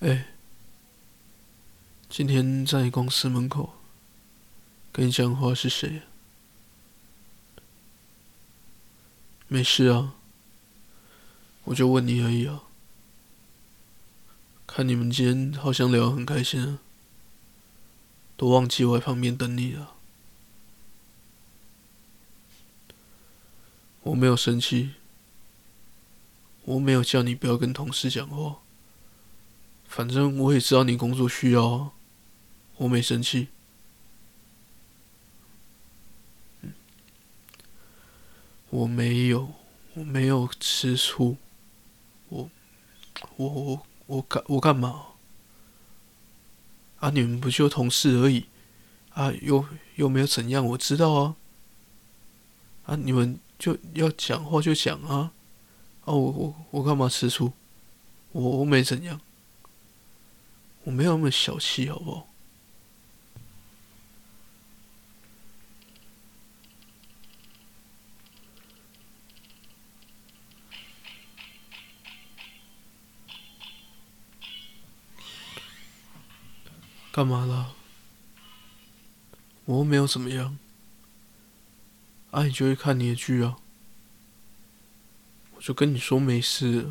哎，今天在公司门口跟你讲话是谁？没事啊，我就问你而已啊。看你们今天好像聊得很开心啊，都忘记我在旁边等你了。我没有生气，我没有叫你不要跟同事讲话。反正我也知道你工作需要，我没生气。我没有，我没有吃醋。我，我，我，我干我干嘛？啊，你们不就同事而已？啊，又又没有怎样？我知道啊。啊，你们就要讲话就讲啊。啊，我我我干嘛吃醋？我我没怎样。我没有那么小气，好不好？干嘛了？我又没有怎么样。啊，你就会看你的剧啊。我就跟你说没事。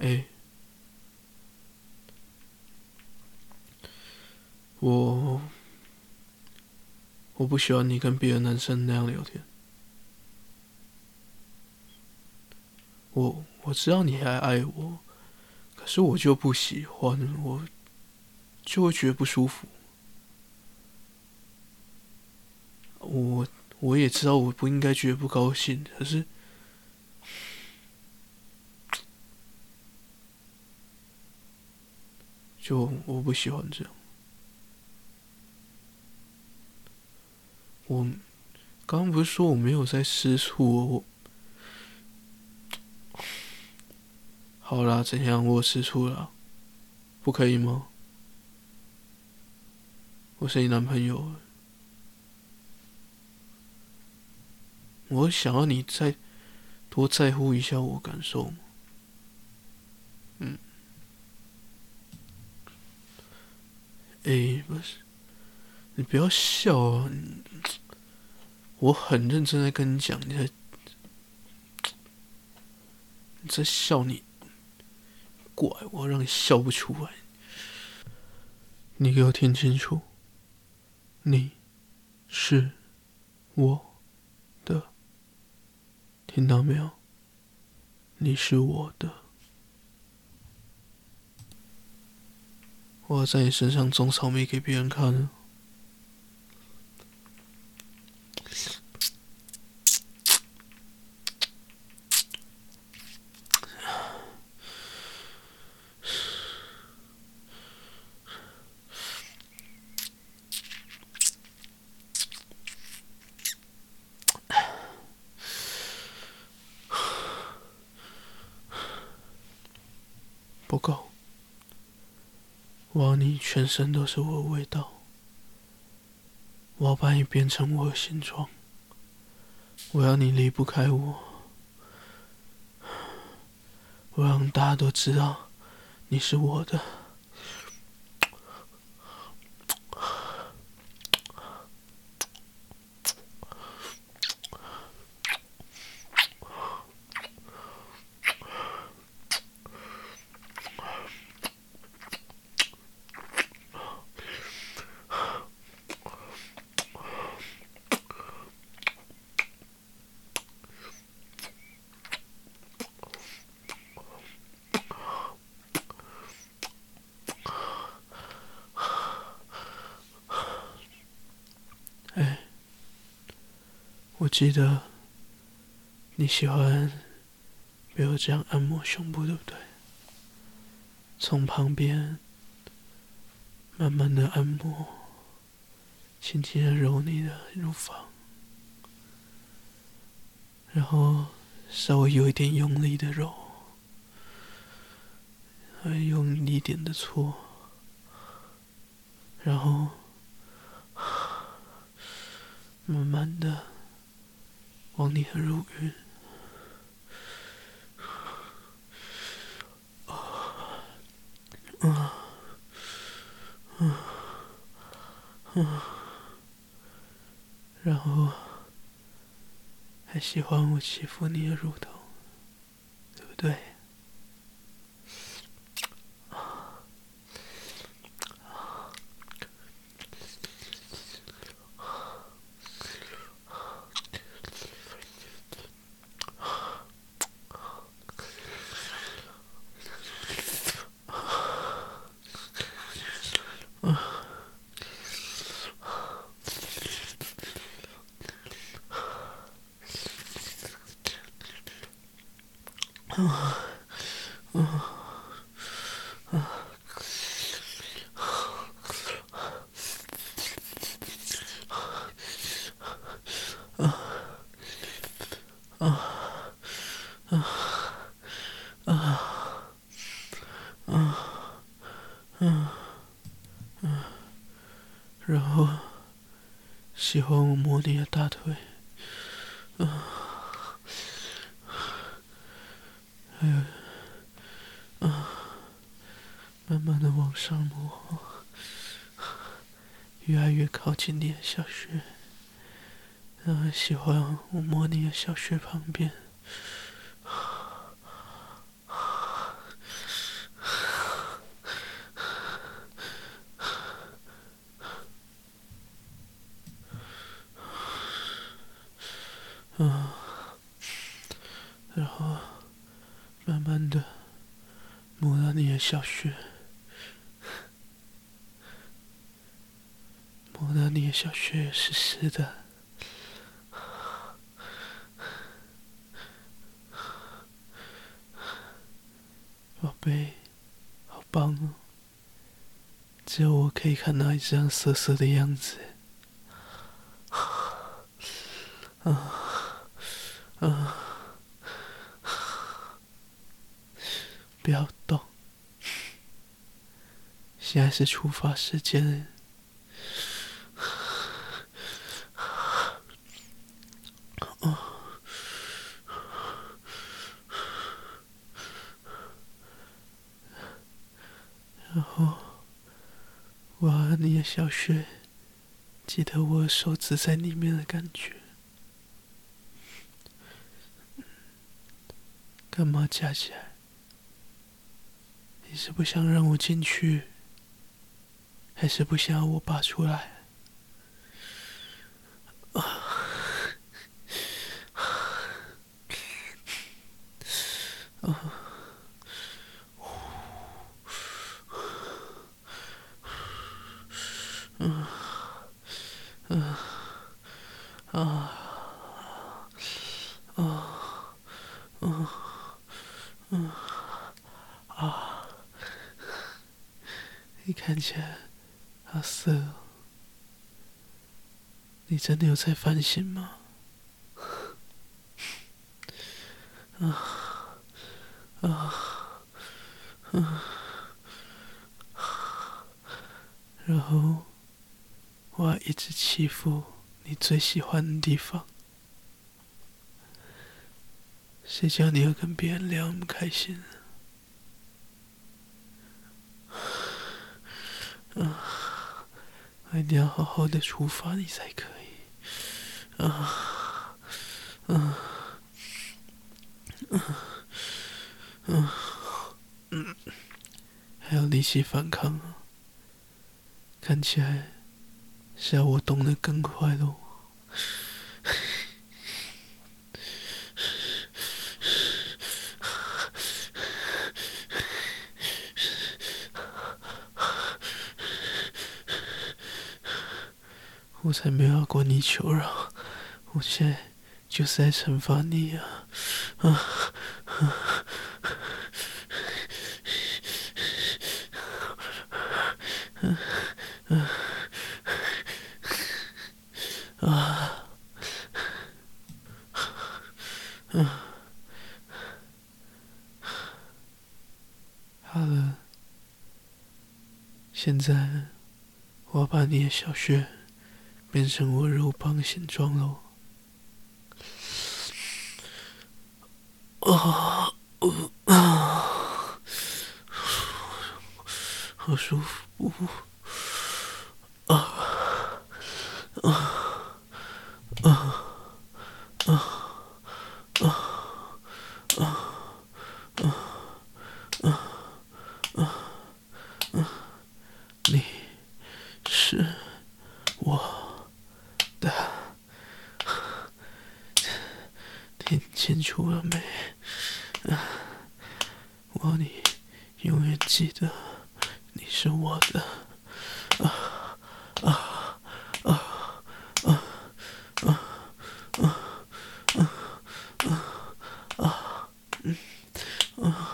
哎，我我不喜欢你跟别的男生那样聊天。我我知道你还爱我，可是我就不喜欢，我就会觉得不舒服。我我也知道我不应该觉得不高兴，可是。就我不喜欢这样。我刚刚不是说我没有在吃醋？我好啦，怎样？我吃醋了，不可以吗？我是你男朋友，我想要你再多在乎一下我感受。嗯。哎，不是，你不要笑啊！我很认真在跟你讲，你在你在笑你，怪我让你笑不出来。你给我听清楚，你是我的，听到没有？你是我的。我要在你身上种草莓给别人看呢。不够。我要你全身都是我的味道，我要把你变成我的形状，我要你离不开我，我让大家都知道你是我的。我记得你喜欢被我这样按摩胸部，对不对？从旁边慢慢的按摩，轻轻的揉你的乳房，然后稍微有一点用力的揉，还用力一点的搓，然后慢慢的往你的乳晕。嗯，嗯，嗯，然后还喜欢我欺负你的乳头，对不对？然后喜欢我摸你的大腿，啊，还有，啊，慢慢的往上摸，越来越靠近你的小穴，然后喜欢我摸你的小穴旁边。嗯，然后慢慢的摸到你的小穴，摸到你的小穴湿湿的，宝贝，好棒哦！只有我可以看到你这样色色的样子，啊。嗯，不要动。现在是出发时间。然后，挖你的小穴，记得我手指在里面的感觉。干嘛夹起来？你是不想让我进去，还是不想要我拔出来？啊！啊！啊啊啊！看起来好色，你真的有在反省吗？啊啊啊！然后我要一直欺负你最喜欢的地方，谁叫你要跟别人聊那么开心？啊一定要好好的出发你才可以。啊，啊，啊，啊，嗯，还有力气反抗啊！看起来是要我动得更快喽。我才没有要过你求饶！我现在就是在惩罚你啊！啊！好，现在我把你小学。变成我肉棒形状喽。啊，啊，好舒服，啊，啊，啊，啊，啊，啊，啊，啊，啊，你是我的，听清楚了没？啊！我你永远记得，你是我的。啊啊啊啊啊啊啊啊！嗯啊。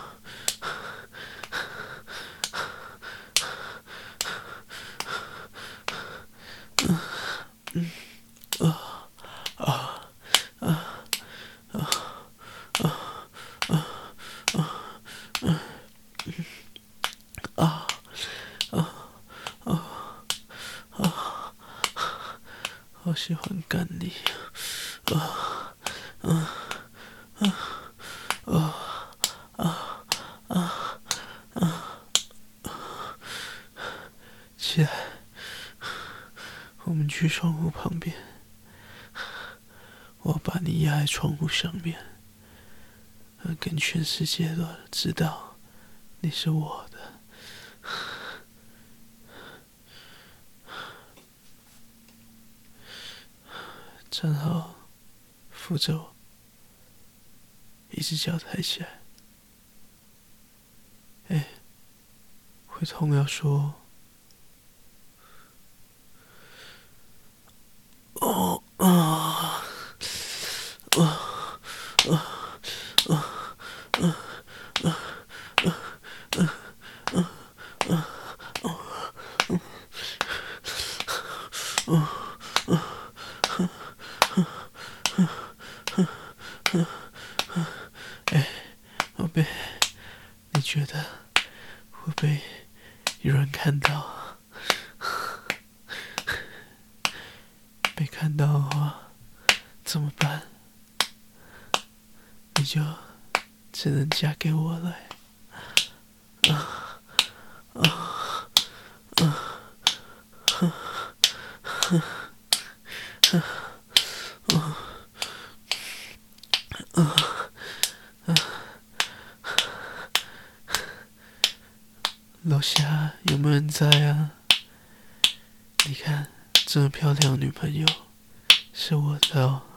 好喜欢干你，啊啊啊啊啊啊啊！起来，我们去窗户旁边，我把你压在窗户上面，跟全世界都知道你是我的。站好，扶着我，一只脚抬起来。哎，会痛要说。这么漂亮的女朋友是我的哦。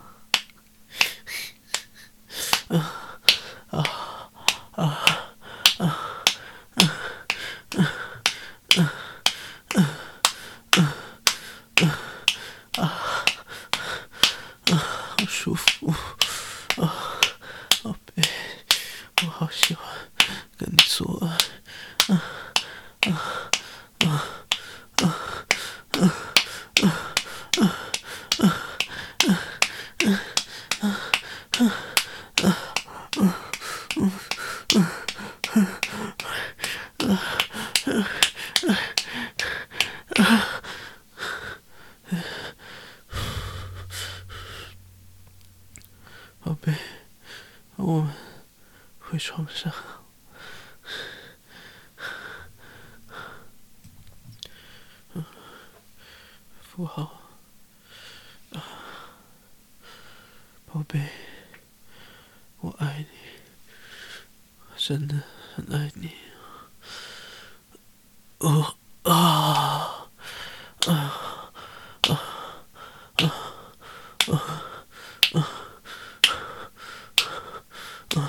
啊啊啊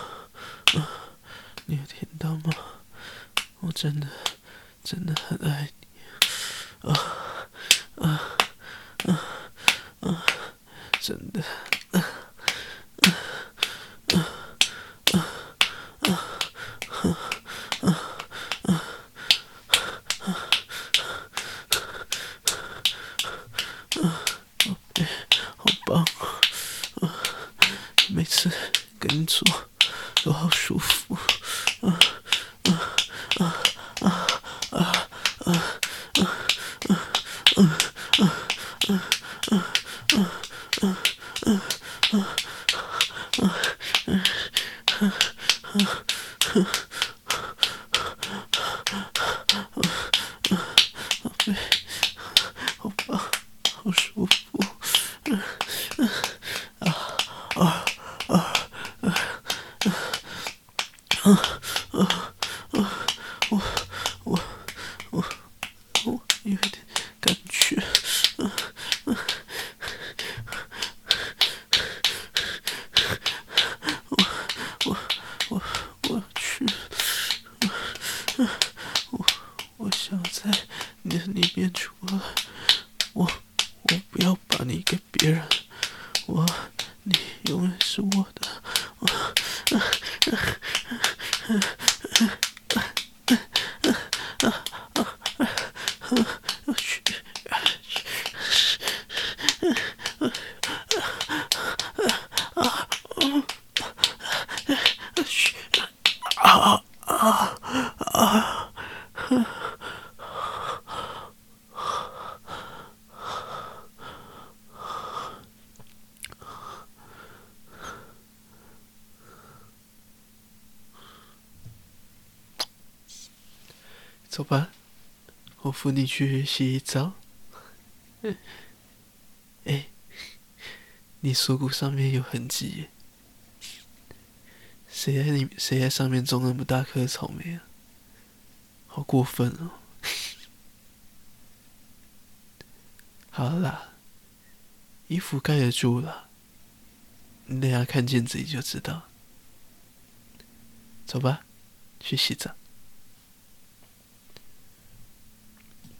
啊你有听到吗？我真的真的很爱你，啊啊啊啊！真的。每次跟你做都好舒服，啊啊啊啊啊啊。Uh. 走吧，我扶你去洗澡。哎，你锁骨上面有痕迹耶，谁在你谁在上面种那么大颗草莓啊？好过分哦！好啦，衣服盖得住了，你等下看镜子里就知道。走吧，去洗澡。